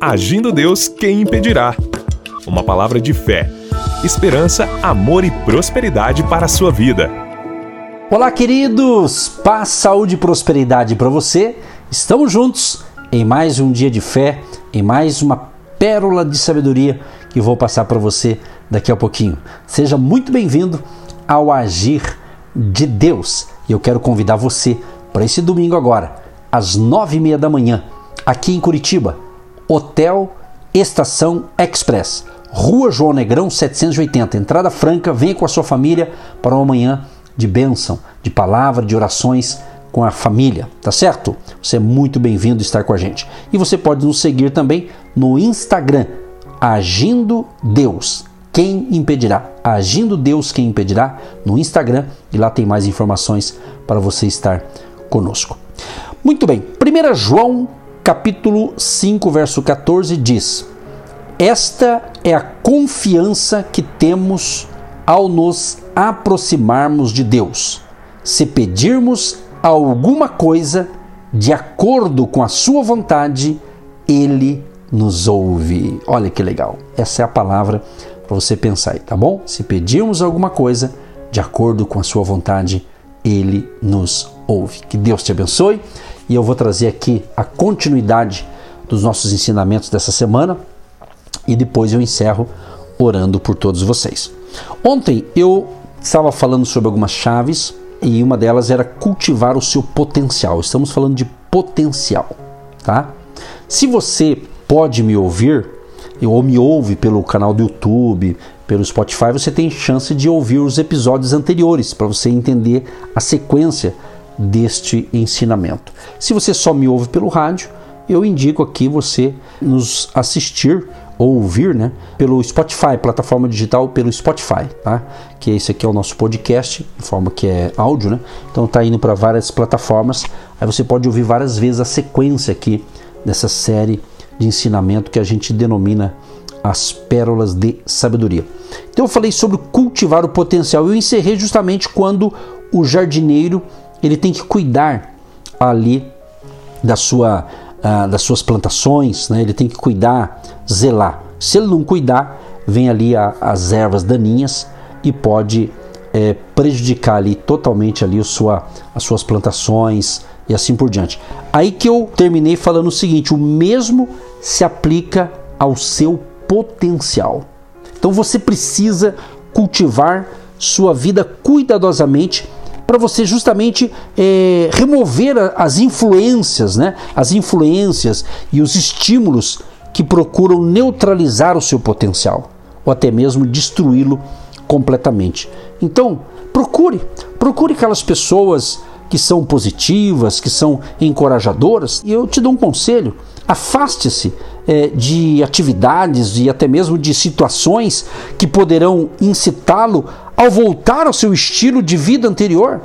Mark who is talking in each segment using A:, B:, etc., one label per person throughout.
A: Agindo Deus, quem impedirá? Uma palavra de fé, esperança, amor e prosperidade para a sua vida.
B: Olá, queridos! Paz, saúde e prosperidade para você. Estamos juntos em mais um dia de fé, em mais uma pérola de sabedoria que vou passar para você daqui a pouquinho. Seja muito bem-vindo ao Agir de Deus. E eu quero convidar você para esse domingo agora, às nove e meia da manhã, aqui em Curitiba, Hotel Estação Express, Rua João Negrão 780, entrada franca. Venha com a sua família para uma manhã de bênção, de palavra, de orações com a família, tá certo? Você é muito bem-vindo estar com a gente. E você pode nos seguir também no Instagram, Agindo Deus. Quem impedirá? Agindo Deus, quem impedirá? No Instagram e lá tem mais informações para você estar conosco. Muito bem, 1 João capítulo 5, verso 14 diz: Esta é a confiança que temos ao nos aproximarmos de Deus. Se pedirmos alguma coisa de acordo com a sua vontade, ele nos ouve. Olha que legal. Essa é a palavra para você pensar aí, tá bom? Se pedirmos alguma coisa de acordo com a sua vontade, ele nos ouve. Que Deus te abençoe e eu vou trazer aqui a continuidade dos nossos ensinamentos dessa semana e depois eu encerro orando por todos vocês. Ontem eu estava falando sobre algumas chaves e uma delas era cultivar o seu potencial. Estamos falando de potencial, tá? Se você pode me ouvir ou me ouve pelo canal do YouTube, pelo Spotify, você tem chance de ouvir os episódios anteriores para você entender a sequência deste ensinamento. Se você só me ouve pelo rádio, eu indico aqui você nos assistir ou ouvir, né, pelo Spotify, plataforma digital pelo Spotify, tá? Que esse aqui é o nosso podcast, de forma que é áudio, né? Então tá indo para várias plataformas. Aí você pode ouvir várias vezes a sequência aqui dessa série de ensinamento que a gente denomina as pérolas de sabedoria. Então eu falei sobre cultivar o potencial. Eu encerrei justamente quando o jardineiro ele tem que cuidar ali da sua, uh, das suas plantações, né? ele tem que cuidar, zelar. Se ele não cuidar, vem ali a, as ervas daninhas e pode é, prejudicar ali totalmente ali a sua, as suas plantações e assim por diante. Aí que eu terminei falando o seguinte: o mesmo se aplica ao seu potencial. Então você precisa cultivar sua vida cuidadosamente para você justamente é, remover as influências, né? As influências e os estímulos que procuram neutralizar o seu potencial ou até mesmo destruí-lo completamente. Então, procure, procure aquelas pessoas que são positivas, que são encorajadoras, e eu te dou um conselho: afaste-se é, de atividades e até mesmo de situações que poderão incitá-lo ao voltar ao seu estilo de vida anterior.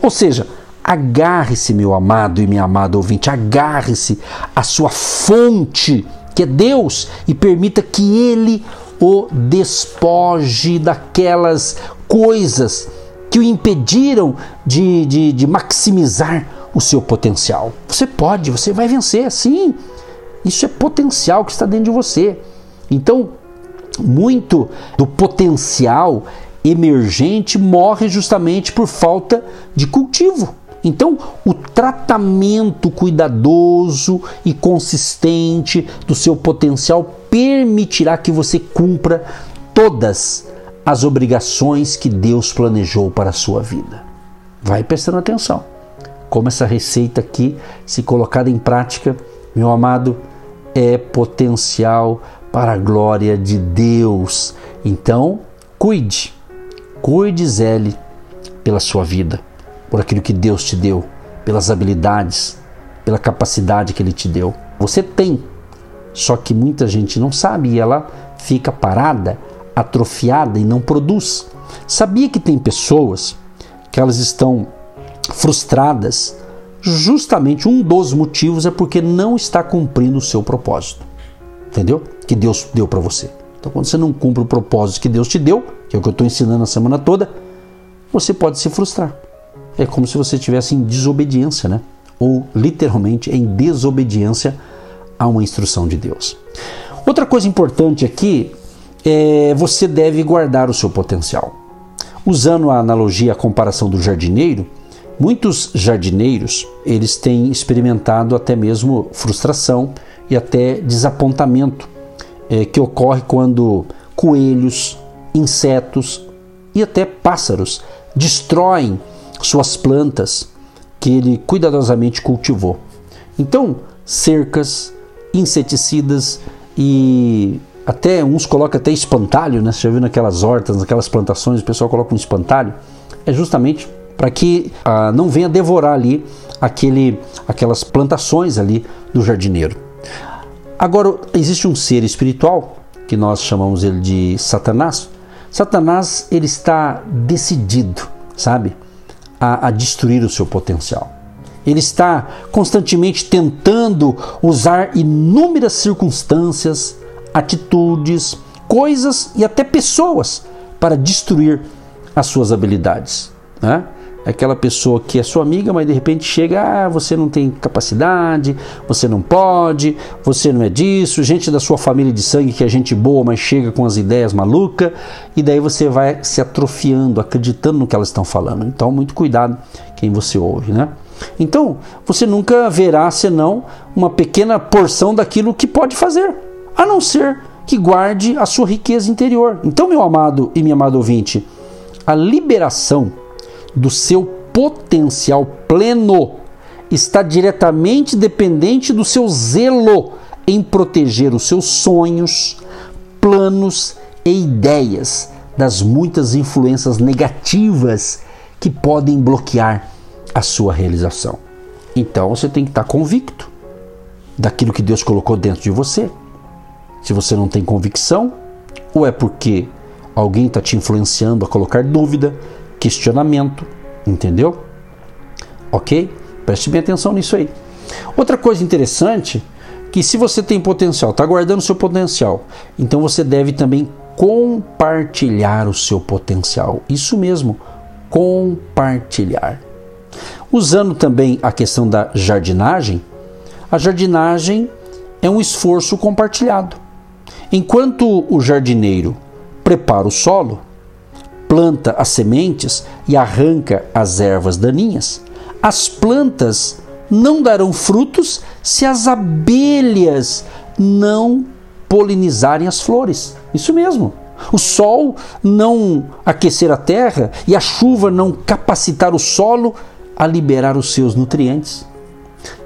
B: Ou seja, agarre-se, meu amado e minha amada ouvinte, agarre-se à sua fonte, que é Deus, e permita que Ele o despoje daquelas coisas que o impediram de, de, de maximizar o seu potencial. Você pode, você vai vencer, sim. Isso é potencial que está dentro de você. Então, muito do potencial emergente morre justamente por falta de cultivo. Então, o tratamento cuidadoso e consistente do seu potencial permitirá que você cumpra todas as obrigações que Deus planejou para a sua vida. Vai prestando atenção. Como essa receita aqui, se colocada em prática, meu amado, é potencial para a glória de Deus. Então, cuide, cuide, zele pela sua vida, por aquilo que Deus te deu, pelas habilidades, pela capacidade que Ele te deu. Você tem, só que muita gente não sabe e ela fica parada, atrofiada e não produz. Sabia que tem pessoas que elas estão frustradas justamente um dos motivos é porque não está cumprindo o seu propósito. Entendeu? Que Deus deu para você. Então, quando você não cumpre o propósito que Deus te deu, que é o que eu estou ensinando a semana toda, você pode se frustrar. É como se você estivesse em desobediência, né? Ou literalmente em desobediência a uma instrução de Deus. Outra coisa importante aqui é você deve guardar o seu potencial. Usando a analogia, a comparação do jardineiro, muitos jardineiros eles têm experimentado até mesmo frustração e até desapontamento é, que ocorre quando coelhos, insetos e até pássaros destroem suas plantas que ele cuidadosamente cultivou. Então, cercas, inseticidas e até uns colocam até espantalho, né? Você já viu naquelas hortas, naquelas plantações, o pessoal coloca um espantalho. É justamente para que ah, não venha devorar ali aquele, aquelas plantações ali do jardineiro. Agora, existe um ser espiritual, que nós chamamos ele de Satanás. Satanás, ele está decidido, sabe, a, a destruir o seu potencial. Ele está constantemente tentando usar inúmeras circunstâncias, atitudes, coisas e até pessoas para destruir as suas habilidades. Né? Aquela pessoa que é sua amiga, mas de repente chega, ah, você não tem capacidade, você não pode, você não é disso, gente da sua família de sangue que é gente boa, mas chega com as ideias malucas, e daí você vai se atrofiando, acreditando no que elas estão falando. Então, muito cuidado quem você ouve, né? Então, você nunca verá senão uma pequena porção daquilo que pode fazer, a não ser que guarde a sua riqueza interior. Então, meu amado e minha amada ouvinte, a liberação do seu potencial pleno está diretamente dependente do seu zelo em proteger os seus sonhos, planos e ideias das muitas influências negativas que podem bloquear a sua realização. Então você tem que estar convicto daquilo que Deus colocou dentro de você. Se você não tem convicção, ou é porque alguém está te influenciando a colocar dúvida, questionamento, entendeu? Ok? Preste bem atenção nisso aí. Outra coisa interessante que se você tem potencial, está guardando seu potencial, então você deve também compartilhar o seu potencial. Isso mesmo, compartilhar. Usando também a questão da jardinagem, a jardinagem é um esforço compartilhado. Enquanto o jardineiro prepara o solo, planta as sementes e arranca as ervas daninhas, as plantas não darão frutos se as abelhas não polinizarem as flores. Isso mesmo. O sol não aquecer a terra e a chuva não capacitar o solo a liberar os seus nutrientes.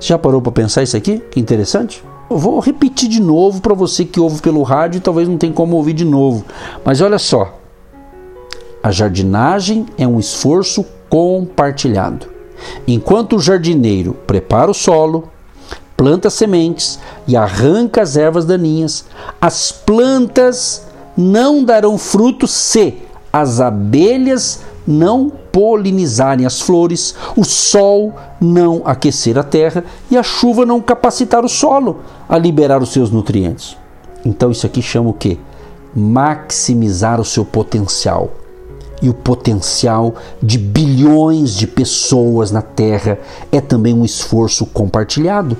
B: Já parou para pensar isso aqui? Que interessante. Eu vou repetir de novo para você que ouve pelo rádio e talvez não tenha como ouvir de novo. Mas olha só, a jardinagem é um esforço compartilhado. Enquanto o jardineiro prepara o solo, planta sementes e arranca as ervas daninhas, as plantas não darão fruto se as abelhas não polinizarem as flores, o sol não aquecer a terra e a chuva não capacitar o solo a liberar os seus nutrientes. Então isso aqui chama o que? Maximizar o seu potencial e o potencial de bilhões de pessoas na Terra é também um esforço compartilhado.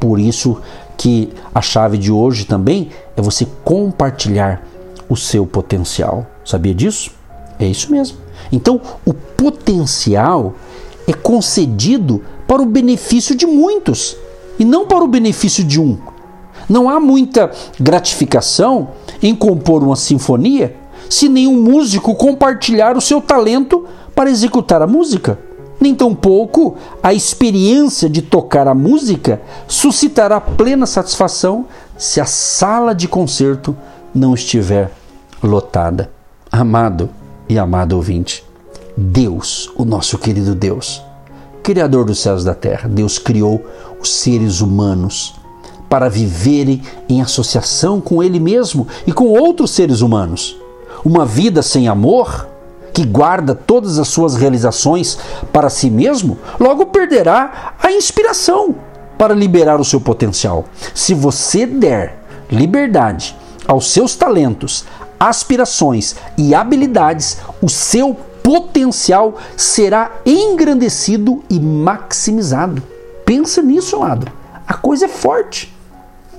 B: Por isso que a chave de hoje também é você compartilhar o seu potencial. Sabia disso? É isso mesmo. Então, o potencial é concedido para o benefício de muitos e não para o benefício de um. Não há muita gratificação em compor uma sinfonia se nenhum músico compartilhar o seu talento para executar a música. Nem tampouco a experiência de tocar a música suscitará plena satisfação se a sala de concerto não estiver lotada. Amado e amado ouvinte, Deus, o nosso querido Deus, Criador dos céus e da terra, Deus criou os seres humanos para viverem em associação com Ele mesmo e com outros seres humanos. Uma vida sem amor, que guarda todas as suas realizações para si mesmo, logo perderá a inspiração para liberar o seu potencial. Se você der liberdade aos seus talentos, aspirações e habilidades, o seu potencial será engrandecido e maximizado. Pensa nisso, amado. A coisa é forte.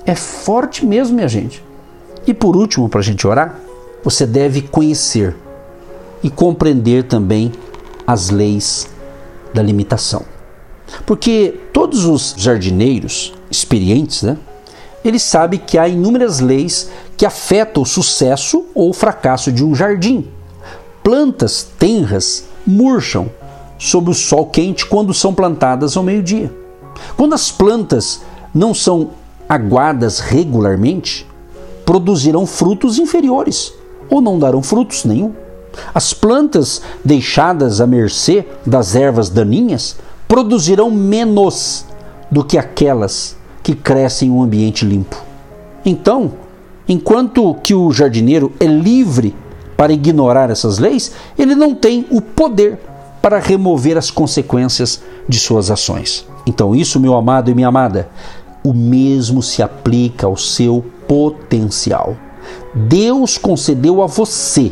B: É forte mesmo, minha gente. E por último, para a gente orar, você deve conhecer e compreender também as leis da limitação. Porque todos os jardineiros experientes, né, eles sabem que há inúmeras leis que afetam o sucesso ou o fracasso de um jardim. Plantas tenras murcham sob o sol quente quando são plantadas ao meio-dia. Quando as plantas não são aguadas regularmente, produzirão frutos inferiores ou não darão frutos nenhum. As plantas deixadas à mercê das ervas daninhas produzirão menos do que aquelas que crescem em um ambiente limpo. Então, enquanto que o jardineiro é livre para ignorar essas leis, ele não tem o poder para remover as consequências de suas ações. Então, isso, meu amado e minha amada, o mesmo se aplica ao seu potencial. Deus concedeu a você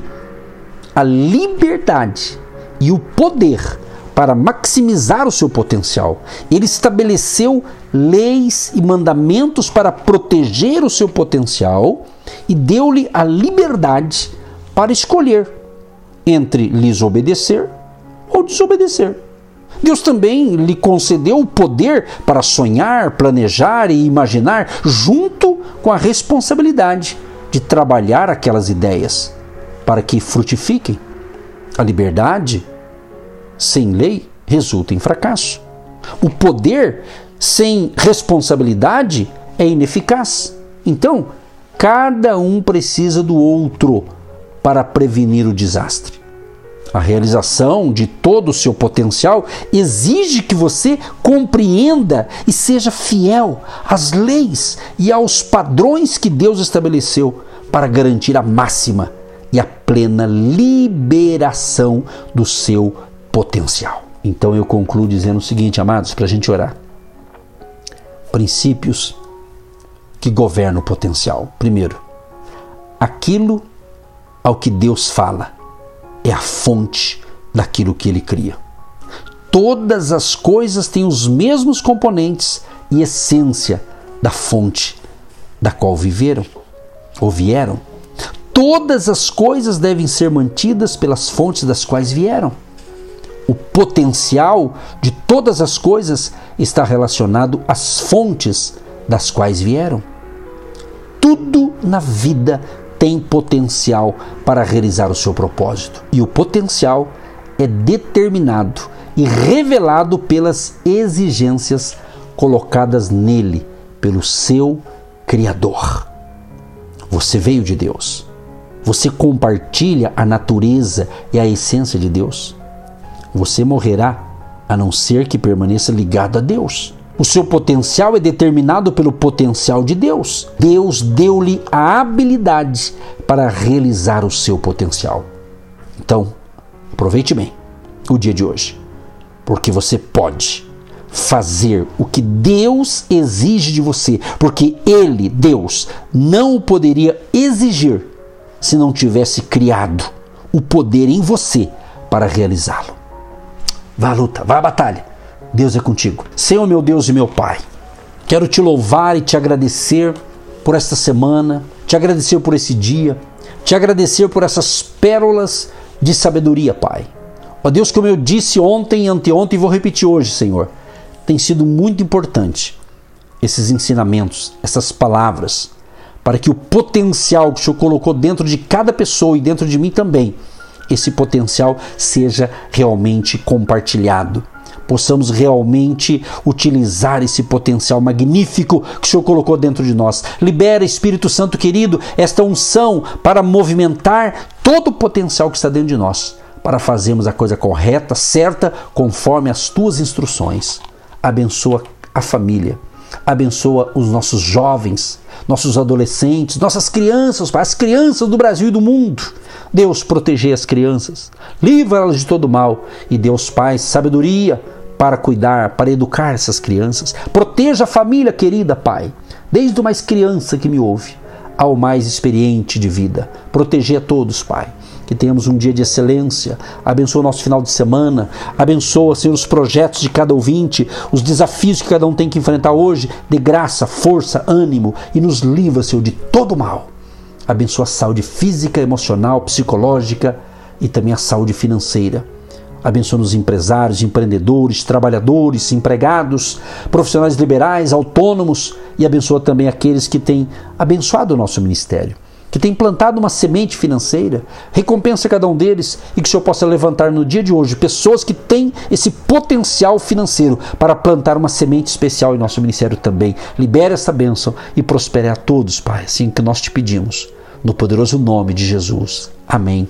B: a liberdade e o poder para maximizar o seu potencial. Ele estabeleceu leis e mandamentos para proteger o seu potencial e deu-lhe a liberdade para escolher entre lhes obedecer ou desobedecer. Deus também lhe concedeu o poder para sonhar, planejar e imaginar, junto com a responsabilidade de trabalhar aquelas ideias para que frutifiquem. A liberdade sem lei resulta em fracasso. O poder sem responsabilidade é ineficaz. Então, cada um precisa do outro para prevenir o desastre. A realização de todo o seu potencial exige que você compreenda e seja fiel às leis e aos padrões que Deus estabeleceu para garantir a máxima e a plena liberação do seu potencial. Então eu concluo dizendo o seguinte, amados, para a gente orar: princípios que governam o potencial. Primeiro, aquilo ao que Deus fala é a fonte daquilo que ele cria. Todas as coisas têm os mesmos componentes e essência da fonte da qual viveram ou vieram. Todas as coisas devem ser mantidas pelas fontes das quais vieram. O potencial de todas as coisas está relacionado às fontes das quais vieram. Tudo na vida tem potencial para realizar o seu propósito. E o potencial é determinado e revelado pelas exigências colocadas nele pelo seu Criador. Você veio de Deus. Você compartilha a natureza e a essência de Deus. Você morrerá a não ser que permaneça ligado a Deus. O seu potencial é determinado pelo potencial de Deus. Deus deu-lhe a habilidade para realizar o seu potencial. Então, aproveite bem o dia de hoje, porque você pode fazer o que Deus exige de você, porque Ele, Deus, não o poderia exigir se não tivesse criado o poder em você para realizá-lo. Vá à luta, vá à batalha Deus é contigo. Senhor, meu Deus e meu Pai, quero te louvar e te agradecer por esta semana, te agradecer por esse dia, te agradecer por essas pérolas de sabedoria, Pai. Ó Deus, como eu disse ontem e anteontem e vou repetir hoje, Senhor, tem sido muito importante esses ensinamentos, essas palavras, para que o potencial que o Senhor colocou dentro de cada pessoa e dentro de mim também, esse potencial seja realmente compartilhado possamos realmente utilizar esse potencial magnífico que o Senhor colocou dentro de nós. Libera, Espírito Santo querido, esta unção para movimentar todo o potencial que está dentro de nós, para fazermos a coisa correta, certa, conforme as tuas instruções. Abençoa a família, abençoa os nossos jovens, nossos adolescentes, nossas crianças, as crianças do Brasil e do mundo. Deus, proteger as crianças, livra-las de todo mal e Deus, Pai, sabedoria para cuidar, para educar essas crianças. Proteja a família querida, Pai, desde o mais criança que me ouve ao mais experiente de vida. Proteger a todos, Pai. que tenhamos um dia de excelência. Abençoa o nosso final de semana. Abençoa, Senhor, os projetos de cada ouvinte, os desafios que cada um tem que enfrentar hoje. De graça, força, ânimo e nos livra, Senhor, de todo mal. Abençoa a saúde física, emocional, psicológica e também a saúde financeira. Abençoa os empresários, empreendedores, trabalhadores, empregados, profissionais liberais, autônomos e abençoa também aqueles que têm abençoado o nosso ministério, que têm plantado uma semente financeira. Recompensa cada um deles e que o Senhor possa levantar no dia de hoje pessoas que têm esse potencial financeiro para plantar uma semente especial em nosso ministério também. Libere essa bênção e prospere a todos, Pai, assim que nós te pedimos. No poderoso nome de Jesus. Amém